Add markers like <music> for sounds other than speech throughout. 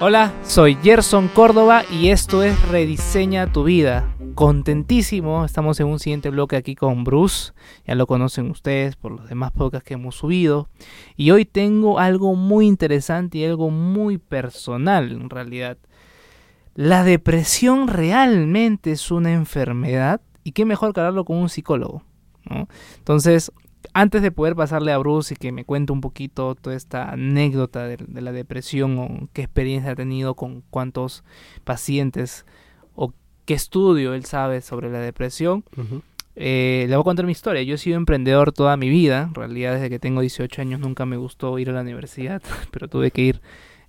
Hola, soy Gerson Córdoba y esto es Rediseña tu vida. Contentísimo, estamos en un siguiente bloque aquí con Bruce, ya lo conocen ustedes por los demás podcasts que hemos subido. Y hoy tengo algo muy interesante y algo muy personal en realidad. ¿La depresión realmente es una enfermedad? ¿Y qué mejor que hablarlo con un psicólogo? Entonces, antes de poder pasarle a Bruce y que me cuente un poquito toda esta anécdota de, la depresión o qué experiencia ha tenido con cuántos pacientes o qué estudio él sabe sobre la depresión, eh, le voy a contar mi historia. Yo he sido emprendedor toda mi vida, en realidad desde que tengo 18 años nunca me gustó ir a la universidad, <laughs> pero tuve que ir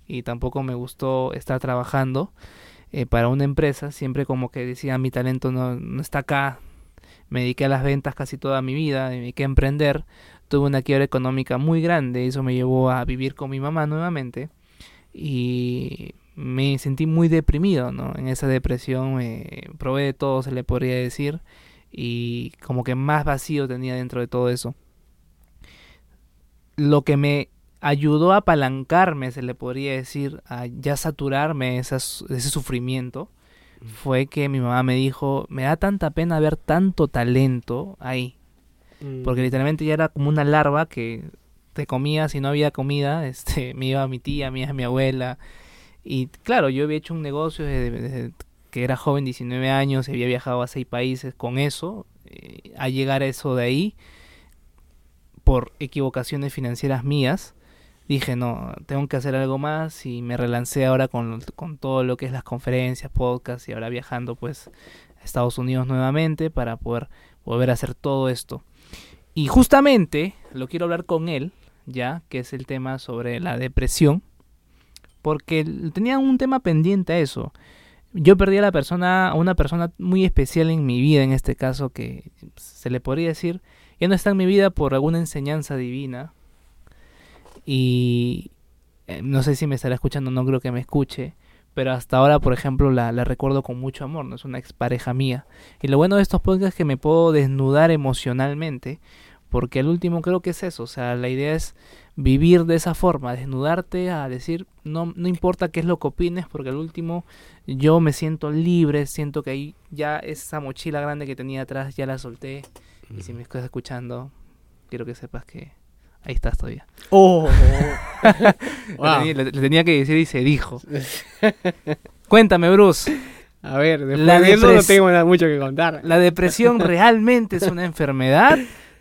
y tampoco me gustó estar trabajando eh, para una empresa, siempre como que decía mi talento no, no está acá, me dediqué a las ventas casi toda mi vida, me dediqué a emprender, tuve una quiebra económica muy grande, eso me llevó a vivir con mi mamá nuevamente y me sentí muy deprimido, ¿no? En esa depresión me probé de todo, se le podría decir, y como que más vacío tenía dentro de todo eso. Lo que me ayudó a apalancarme, se le podría decir, a ya saturarme ese sufrimiento, fue que mi mamá me dijo, me da tanta pena ver tanto talento ahí. Mm. Porque literalmente ya era como una larva que te comía, si no había comida, <laughs> este, me iba a mi tía, me iba mi abuela. Y claro, yo había hecho un negocio desde, que era joven, 19 años, había viajado a seis países con eso, eh, a llegar a eso de ahí, por equivocaciones financieras mías, dije, no, tengo que hacer algo más y me relancé ahora con, con todo lo que es las conferencias, podcasts y ahora viajando pues a Estados Unidos nuevamente para poder volver a hacer todo esto. Y justamente lo quiero hablar con él, ya, que es el tema sobre la depresión, porque tenía un tema pendiente a eso. Yo perdí a la persona, a una persona muy especial en mi vida, en este caso, que se le podría decir, ya no está en mi vida por alguna enseñanza divina, y eh, no sé si me estará escuchando, no creo que me escuche, pero hasta ahora, por ejemplo, la, la, recuerdo con mucho amor, no es una expareja mía. Y lo bueno de estos podcasts es que me puedo desnudar emocionalmente, porque al último creo que es eso, o sea, la idea es vivir de esa forma, desnudarte a decir, no, no importa qué es lo que opines, porque al último yo me siento libre, siento que ahí ya esa mochila grande que tenía atrás ya la solté. Y si me estás escuchando, quiero que sepas que Ahí estás todavía. Oh. <laughs> le, tenía, que decir y se dijo. <laughs> Cuéntame, Bruce. A ver, después de eso no tengo mucho que contar. ¿La depresión <laughs> realmente es una enfermedad?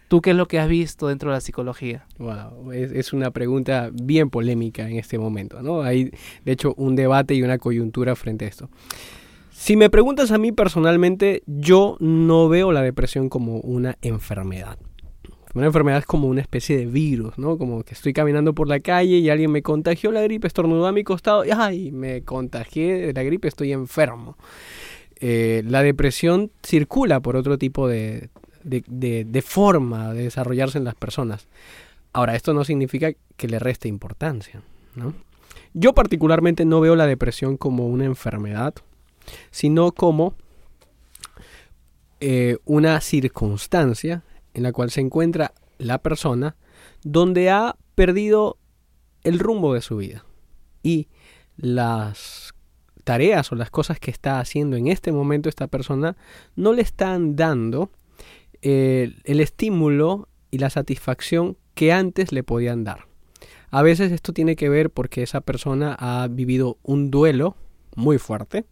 ¿Tú qué es lo que has visto dentro de la psicología? Wow, es, es, una pregunta bien polémica en este momento, ¿no? Hay, de hecho, un debate y una coyuntura frente a esto. Si me preguntas a mí personalmente, yo no veo la depresión como una enfermedad. Una enfermedad es como una especie de virus, ¿no? Como que estoy caminando por la calle y alguien me contagió la gripe, estornudó a mi costado y ¡ay! Me contagié de la gripe, estoy enfermo. Eh, la depresión circula por otro tipo de, de, forma de desarrollarse en las personas. Ahora, esto no significa que le reste importancia, ¿no? Yo particularmente no veo la depresión como una enfermedad, sino como eh, una circunstancia en la cual se encuentra la persona donde ha perdido el rumbo de su vida y las tareas o las cosas que está haciendo en este momento esta persona no le están dando eh, el estímulo y la satisfacción que antes le podían dar. A veces esto tiene que ver porque esa persona ha vivido un duelo muy fuerte,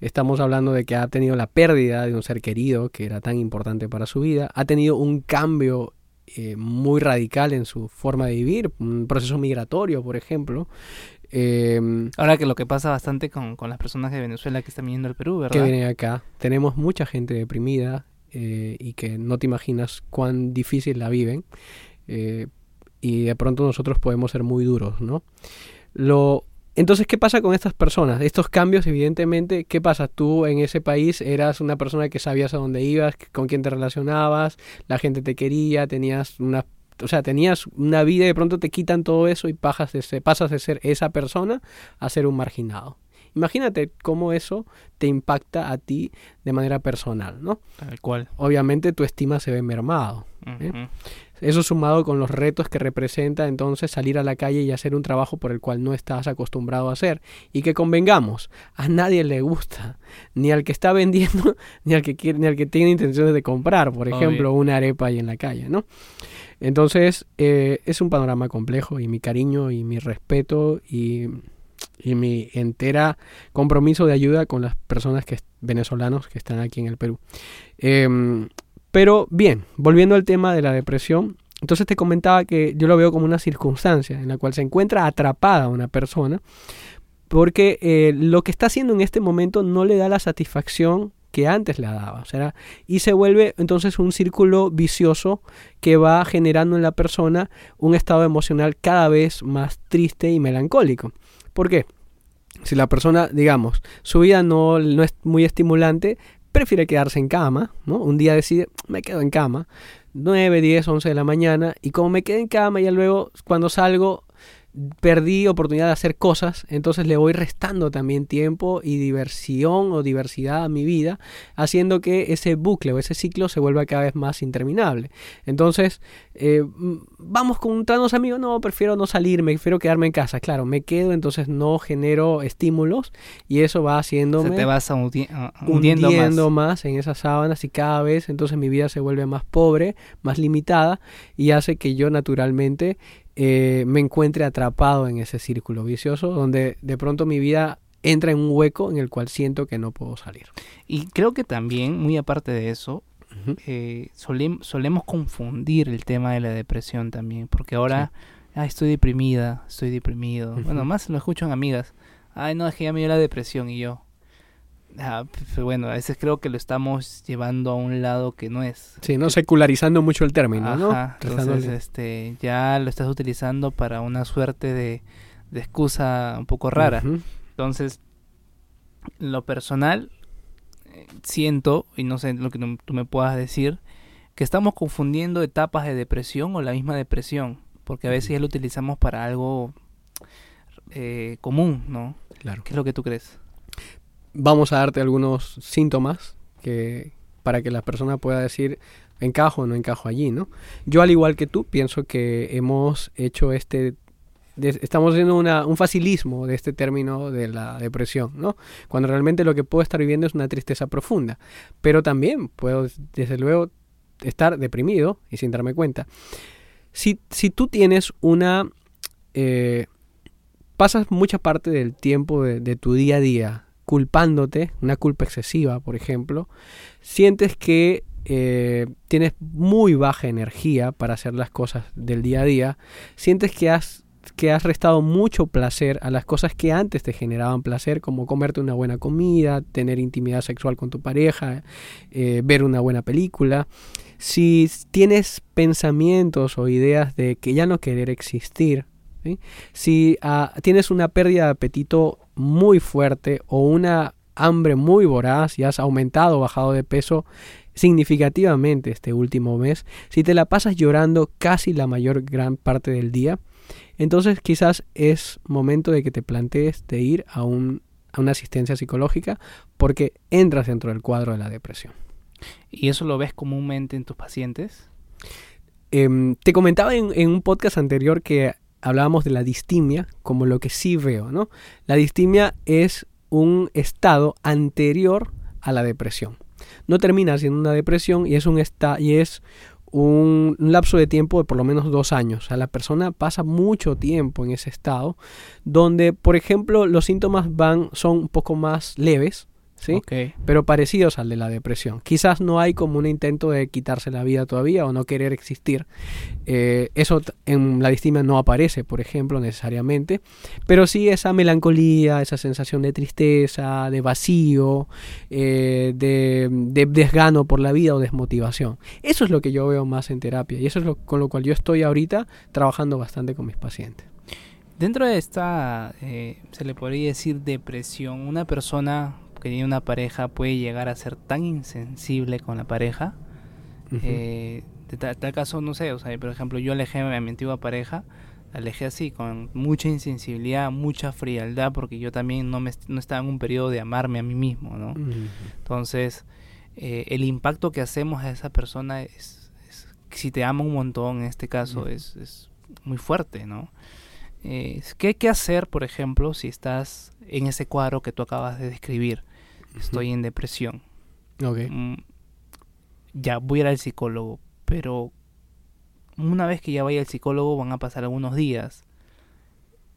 Estamos hablando de que ha tenido la pérdida de un ser querido que era tan importante para su vida, ha tenido un cambio eh, muy radical en su forma de vivir, un proceso migratorio, por ejemplo. Em, Ahora que lo que pasa bastante con, las personas de Venezuela que están viniendo al Perú, ¿verdad? Que vienen acá. Tenemos mucha gente deprimida eh, y que no te imaginas cuán difícil la viven. Eh, y de pronto nosotros podemos ser muy duros, ¿no? Lo entonces, ¿qué pasa con estas personas? Estos cambios, evidentemente, ¿qué pasa? Tú en ese país eras una persona que sabías a dónde ibas, con quién te relacionabas, la gente te quería, tenías una o sea, tenías una vida y de pronto te quitan todo eso y pasas de ser, pasas de ser esa persona a ser un marginado. Imagínate cómo eso te impacta a ti de manera personal, ¿no? Tal cual. Obviamente tu estima se ve mermado. ¿eh? Eso sumado con los retos que representa entonces salir a la calle y hacer un trabajo por el cual no estás acostumbrado a hacer. Y que convengamos, a nadie le gusta, ni al que está vendiendo, <laughs> ni al que quiere, ni al que tiene intenciones de comprar, por ejemplo, una arepa ahí en la calle, ¿no? Entonces, eh, es un panorama complejo y mi cariño y mi respeto y, y, mi entera compromiso de ayuda con las personas que venezolanos que están aquí en el Perú. Em, pero bien, volviendo al tema de la depresión, entonces te comentaba que yo lo veo como una circunstancia en la cual se encuentra atrapada una persona porque eh, lo que está haciendo en este momento no le da la satisfacción que antes le daba. O sea, y se vuelve entonces un círculo vicioso que va generando en la persona un estado emocional cada vez más triste y melancólico. ¿Por qué? Si la persona, digamos, su vida no, no es muy estimulante, prefiere quedarse en cama, ¿no? Un día decide, me quedo en cama, 9, 10, 11 de la mañana, y como me quedé en cama, ya luego cuando salgo perdí oportunidad de hacer cosas, entonces le voy restando también tiempo y diversión o diversidad a mi vida, haciendo que ese bucle o ese ciclo se vuelva cada vez más interminable. Entonces, eh, vamos con unos amigos, no, prefiero no salirme, prefiero quedarme en casa. Claro, me quedo, entonces no genero estímulos y eso va haciéndome... Se te vas hundiendo, más. en esas sábanas y cada vez entonces mi vida se vuelve más pobre, más limitada y hace que yo naturalmente eh, me encuentre atrapado en ese círculo vicioso donde de pronto mi vida entra en un hueco en el cual siento que no puedo salir. Y creo que también, muy aparte de eso, eh, solemos confundir el tema de la depresión también, porque ahora, estoy deprimida, estoy deprimido. Bueno, más lo escucho en amigas. Ay, no, es que ya me dio la depresión y yo. Ah, pues, bueno, a veces creo que lo estamos llevando a un lado que no es. Sí, no secularizando mucho el término, ¿no? Entonces, este, ya lo estás utilizando para una suerte de, de excusa un poco rara. Entonces, lo personal, eh, siento, y no sé lo que tú me puedas decir, que estamos confundiendo etapas de depresión o la misma depresión, porque a veces ya lo utilizamos para algo eh, común, ¿no? Claro. ¿Qué es lo que tú crees? Vamos a darte algunos síntomas que para que la persona pueda decir encajo o no encajo allí, ¿no? Yo al igual que tú pienso que hemos hecho este estamos haciendo una, un facilismo de este término de la depresión, ¿no? Cuando realmente lo que puedo estar viviendo es una tristeza profunda, pero también puedo desde luego estar deprimido y sin darme cuenta. Si, si tú tienes una eh, pasas mucha parte del tiempo de tu día a día culpándote, una culpa excesiva, por ejemplo, sientes que eh, tienes muy baja energía para hacer las cosas del día a día, sientes que has que has restado mucho placer a las cosas que antes te generaban placer, como comerte una buena comida, tener intimidad sexual con tu pareja, eh, ver una buena película. Si tienes pensamientos o ideas de que ya no querer existir, si ah, tienes una pérdida de apetito muy fuerte o una hambre muy voraz y has aumentado o bajado de peso significativamente este último mes, si te la pasas llorando casi la mayor gran parte del día, entonces quizás es momento de que te plantees de ir a, un, a una asistencia psicológica porque entras dentro del cuadro de la depresión. ¿Y eso lo ves comúnmente en tus pacientes? Em, te comentaba en, en, un podcast anterior que hablábamos de la distimia como lo que sí veo, ¿no? La distimia es un estado anterior a la depresión. No termina siendo una depresión y es un y es un, lapso de tiempo de por lo menos dos años. O sea, la persona pasa mucho tiempo en ese estado, donde, por ejemplo, los síntomas van, son un poco más leves, ¿sí? Pero parecidos al de la depresión. Quizás no hay como un intento de quitarse la vida todavía o no querer existir. Eh, eso en la distimia no aparece, por ejemplo, necesariamente. Pero sí esa melancolía, esa sensación de tristeza, de vacío, eh, de, desgano por la vida o desmotivación. Eso es lo que yo veo más en terapia y eso es lo, con lo cual yo estoy ahorita trabajando bastante con mis pacientes. Dentro de esta, eh, se le podría decir depresión, una persona que tiene una pareja puede llegar a ser tan insensible con la pareja. Eh, de tal, caso, no sé, o sea, por ejemplo, yo alejé a mi antigua pareja, alejé así, con mucha insensibilidad, mucha frialdad, porque yo también no, me, no estaba en un periodo de amarme a mí mismo, ¿no? Entonces, eh, el impacto que hacemos a esa persona es, si te ama un montón, en este caso, es, es muy fuerte, ¿no? Eh, ¿Qué hay que hacer, por ejemplo, si estás en ese cuadro que tú acabas de describir? Estoy en depresión. Ok. Mm, ya voy a ir al psicólogo, pero una vez que ya vaya al psicólogo van a pasar algunos días.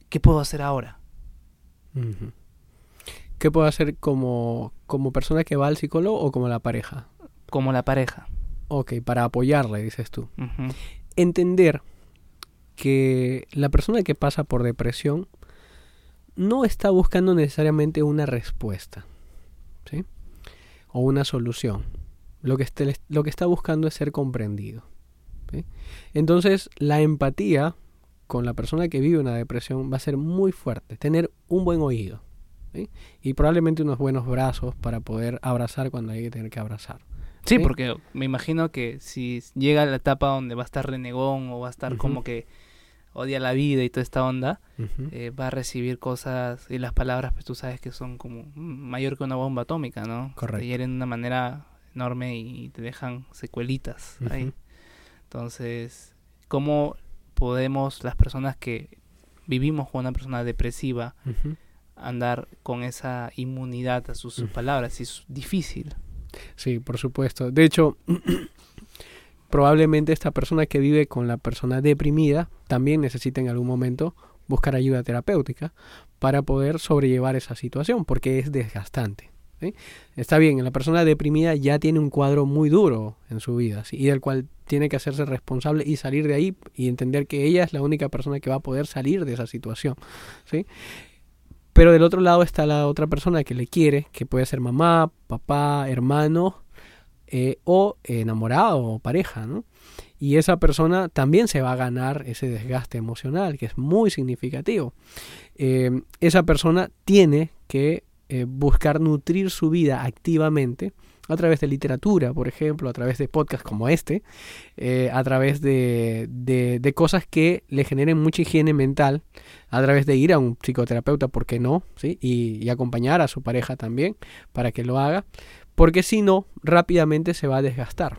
¿Qué puedo hacer ahora? ¿Qué puedo hacer como, como persona que va al psicólogo o como la pareja? Como la pareja. Ok, para apoyarle, dices tú. Entender que la persona que pasa por depresión no está buscando necesariamente una respuesta, ¿sí? O una solución. Lo que, este- lo que está buscando es ser comprendido. ¿sí? Entonces, la empatía con la persona que vive una depresión va a ser muy fuerte. Tener un buen oído. ¿sí? Y probablemente unos buenos brazos para poder abrazar cuando hay que tener que abrazar. Sí, porque me imagino que si llega la etapa donde va a estar renegón o va a estar como que odia la vida y toda esta onda, eh, va a recibir cosas y las palabras, pues tú sabes que son como mayor que una bomba atómica, ¿no? Correcto. Te hieren de una manera enorme y te dejan secuelitas ahí. Entonces, ¿cómo podemos las personas que vivimos con una persona depresiva andar con esa inmunidad a sus, sus palabras? Es difícil. Sí, por supuesto. De hecho, <clears throat> probablemente esta persona que vive con la persona deprimida también necesita en algún momento buscar ayuda terapéutica para poder sobrellevar esa situación, porque es desgastante. ¿sí? Está bien, la persona deprimida ya tiene un cuadro muy duro en su vida ¿sí? y del cual tiene que hacerse responsable y salir de ahí y entender que ella es la única persona que va a poder salir de esa situación. ¿sí? Pero del otro lado está la otra persona que le quiere, que puede ser mamá, papá, hermano eh, o enamorado o pareja, ¿no? Y esa persona también se va a ganar ese desgaste emocional, que es muy significativo. Eh, esa persona tiene que eh, buscar nutrir su vida activamente a través de literatura, por ejemplo, a través de podcasts como este, a través de, de, cosas que le generen mucha higiene mental, a través de ir a un psicoterapeuta, ¿por qué no? ¿Sí? Y acompañar a su pareja también para que lo haga, porque si no, rápidamente se va a desgastar.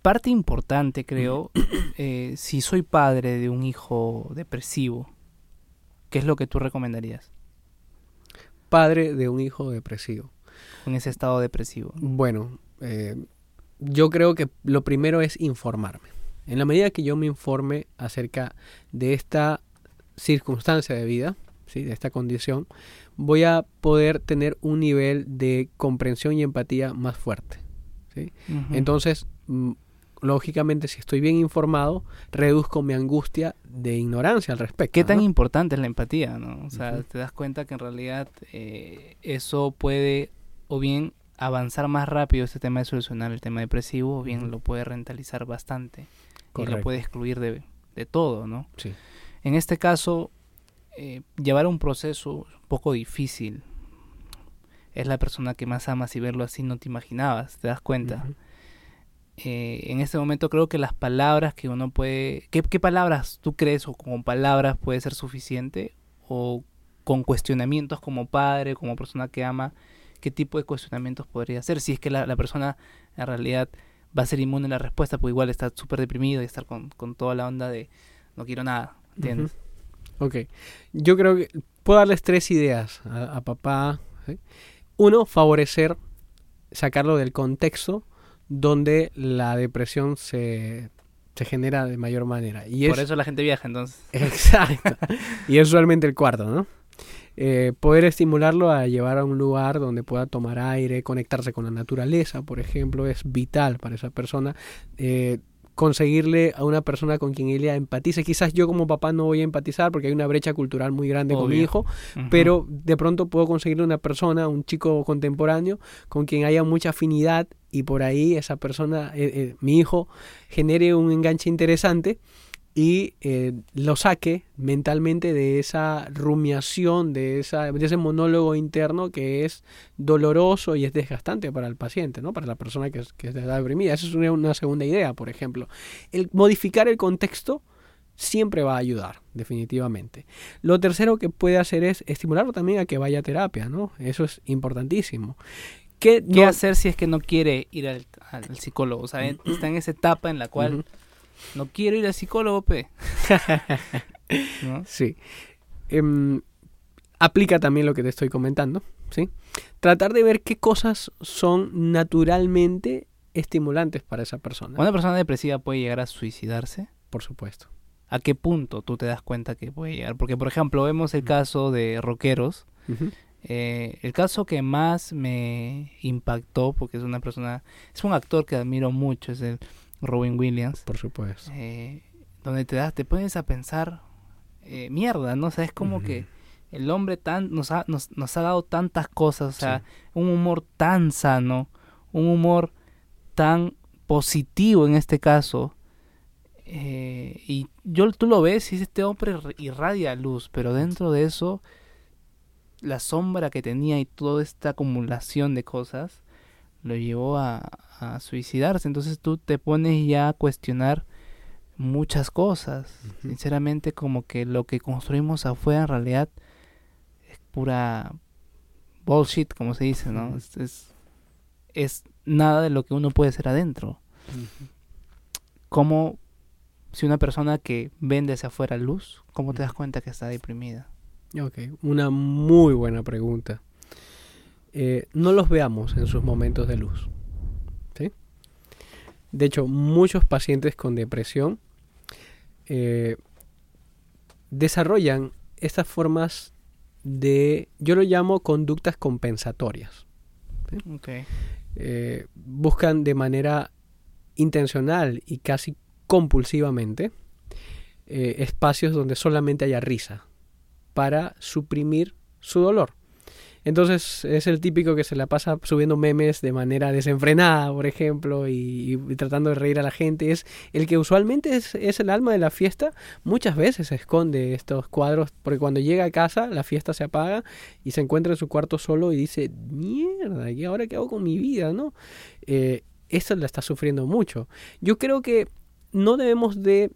Parte importante, creo, <coughs> eh, si soy padre de un hijo depresivo, ¿qué es lo que tú recomendarías Padre de un hijo depresivo. en ese estado depresivo? Bueno, eh, yo creo que lo primero es informarme. En la medida que yo me informe acerca de esta circunstancia de vida, ¿sí? de esta condición, voy a poder tener un nivel de comprensión y empatía más fuerte. ¿sí? Entonces, mm, lógicamente, si estoy bien informado, reduzco mi angustia de ignorancia al respecto. ¿Qué tan ¿no? importante es la empatía? ¿no? O sea, te das cuenta que en realidad eh, eso puede o bien avanzar más rápido este tema de solucionar el tema depresivo, o bien lo puede rentalizar bastante y lo puede excluir de, de todo, ¿no? Sí. En este caso, eh, llevar un proceso un poco difícil. Es la persona que más amas y verlo así no te imaginabas, te das cuenta. Eh, en este momento creo que las palabras que uno puede... ¿qué, ¿Qué palabras tú crees o con palabras puede ser suficiente? ¿O con cuestionamientos como padre, como persona que ama? ¿Qué tipo de cuestionamientos podría hacer? Si es que la, la persona en realidad va a ser inmune a la respuesta, pues igual está súper deprimido y estar con, con toda la onda de no quiero nada, ¿entiendes? Ok. Yo creo que puedo darles tres ideas a, a papá. ¿sí? Uno, favorecer, sacarlo del contexto donde la depresión se, se genera de mayor manera. Y Por es, eso la gente viaja, entonces. Exacto. <laughs> y es usualmente el cuarto, ¿no? Eh, poder estimularlo a llevar a un lugar donde pueda tomar aire, conectarse con la naturaleza, por ejemplo, es vital para esa persona. Eh, conseguirle a una persona con quien ella empatice. Quizás yo como papá no voy a empatizar porque hay una brecha cultural muy grande con mi hijo, pero de pronto puedo conseguirle una persona, un chico contemporáneo, con quien haya mucha afinidad y por ahí esa persona, eh, eh, mi hijo, genere un enganche interesante y eh, lo saque mentalmente de esa rumiación, de, esa, de ese monólogo interno que es doloroso y es desgastante para el paciente, ¿no? para la persona que, que está deprimida. Esa es una, una segunda idea, por ejemplo. El modificar el contexto siempre va a ayudar, definitivamente. Lo tercero que puede hacer es estimularlo también a que vaya a terapia, ¿no? Eso es importantísimo. ¿Qué, ¿Qué no- hacer si es que no quiere ir al, al psicólogo? O sea, está en esa etapa en la cual. No quiero ir al psicólogo, pe. <laughs> ¿No? Sí. Em, aplica también lo que te estoy comentando, ¿sí? Tratar de ver qué cosas son naturalmente estimulantes para esa persona, Una persona depresiva puede llegar a suicidarse. por supuesto. ¿A qué punto tú te das cuenta que puede llegar? Porque, por ejemplo, vemos el caso de rockeros. Eh, el caso que más me impactó, porque es una persona, es un actor que admiro mucho, es el Robin Williams. Por supuesto. eh, donde te das, te pones a pensar, eh, mierda, ¿no? O sea, es como que el hombre tan, nos, ha, nos, nos ha dado tantas cosas, o sea, Sí. un humor tan sano, un humor tan positivo en este caso. eh, y yo, tú lo ves y este hombre ir- irradia luz, pero dentro de eso, la sombra que tenía y toda esta acumulación de cosas lo llevó a, a suicidarse. Entonces tú te pones ya a cuestionar muchas cosas. Sinceramente, como que lo que construimos afuera en realidad es pura bullshit, como se dice, ¿no? Es, es, es nada de lo que uno puede ser adentro. Como si una persona que vende hacia afuera luz, ¿cómo te das cuenta que está deprimida? Ok, una muy buena pregunta. Eh, no los veamos en sus momentos de luz. ¿sí? De hecho, muchos pacientes con depresión eh, desarrollan estas formas de, yo lo llamo conductas compensatorias. Eh, buscan de manera intencional y casi compulsivamente espacios donde solamente haya risa para suprimir su dolor. Entonces es el típico que se la pasa subiendo memes de manera desenfrenada, por ejemplo, y, tratando de reír a la gente. Es el que usualmente es, es el alma de la fiesta. Muchas veces se esconde estos cuadros porque cuando llega a casa la fiesta se apaga y se encuentra en su cuarto solo y dice, mierda, ¿y ahora qué hago con mi vida? ¿no? Eh, esto la está sufriendo mucho. Yo creo que no debemos de...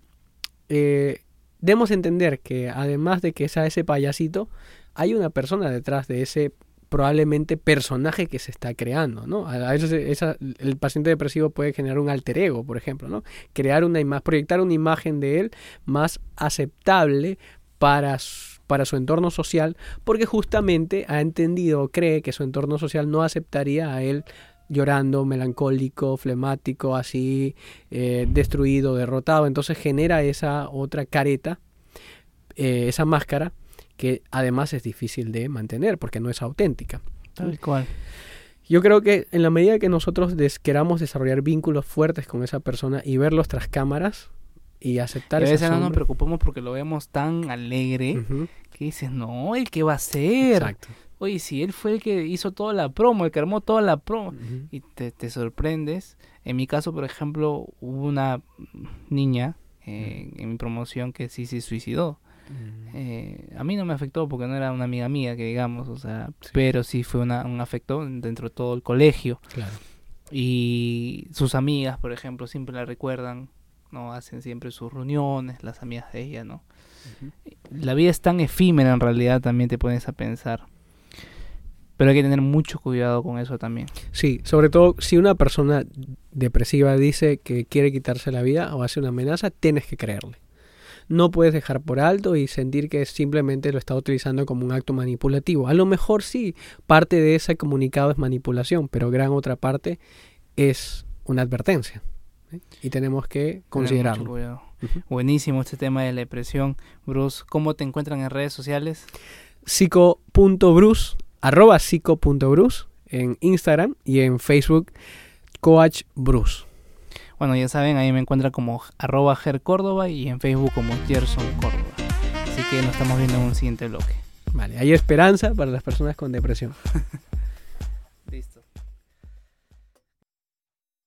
eh, debemos entender que además de que sea ese payasito, hay una persona detrás de ese probablemente personaje que se está creando, ¿no? A veces el paciente depresivo puede generar un alter ego, por ejemplo, ¿no? Crear una imagen, proyectar una imagen de él más aceptable para su, para su entorno social, porque justamente ha entendido o cree que su entorno social no aceptaría a él llorando, melancólico, flemático, así, eh, destruido, derrotado. Entonces genera esa otra careta, eh, esa máscara, que además es difícil de mantener porque no es auténtica. Tal cual. Yo creo que en la medida que nosotros des- queramos desarrollar vínculos fuertes con esa persona y verlos tras cámaras y Y aceptar a esa veces no nos preocupamos porque lo vemos tan alegre que dices, no, ¿el qué va a hacer? Exacto. Oye, si él fue el que hizo toda la promo, el que armó toda la promo. Y te, te sorprendes. En mi caso, por ejemplo, hubo una niña eh, en mi promoción que sí se suicidó. Eh, a mí no me afectó porque no era una amiga mía, que digamos, o sea, Sí. pero sí fue una, un afecto dentro de todo el colegio. Claro. Y sus amigas, por ejemplo, siempre la recuerdan, ¿no? Hacen siempre sus reuniones, las amigas de ella, ¿no? La vida es tan efímera en realidad, también te pones a pensar. Pero hay que tener mucho cuidado con eso también. Sí, sobre todo si una persona depresiva dice que quiere quitarse la vida o hace una amenaza, tienes que creerle. No puedes dejar por alto y sentir que simplemente lo está utilizando como un acto manipulativo. A lo mejor sí, parte de ese comunicado es manipulación, pero gran otra parte es una advertencia. Y tenemos que considerarlo. Buenísimo este tema de la depresión. Bruce, ¿cómo te encuentran en redes sociales? psico.bruce, arroba psico.bruce en Instagram y en Facebook Coach Bruce. Bueno, ya saben, ahí me encuentran como arroba Córdoba y en Facebook como Gerson Córdoba. Así que nos estamos viendo en un siguiente bloque. Vale, hay esperanza para las personas con depresión. <laughs>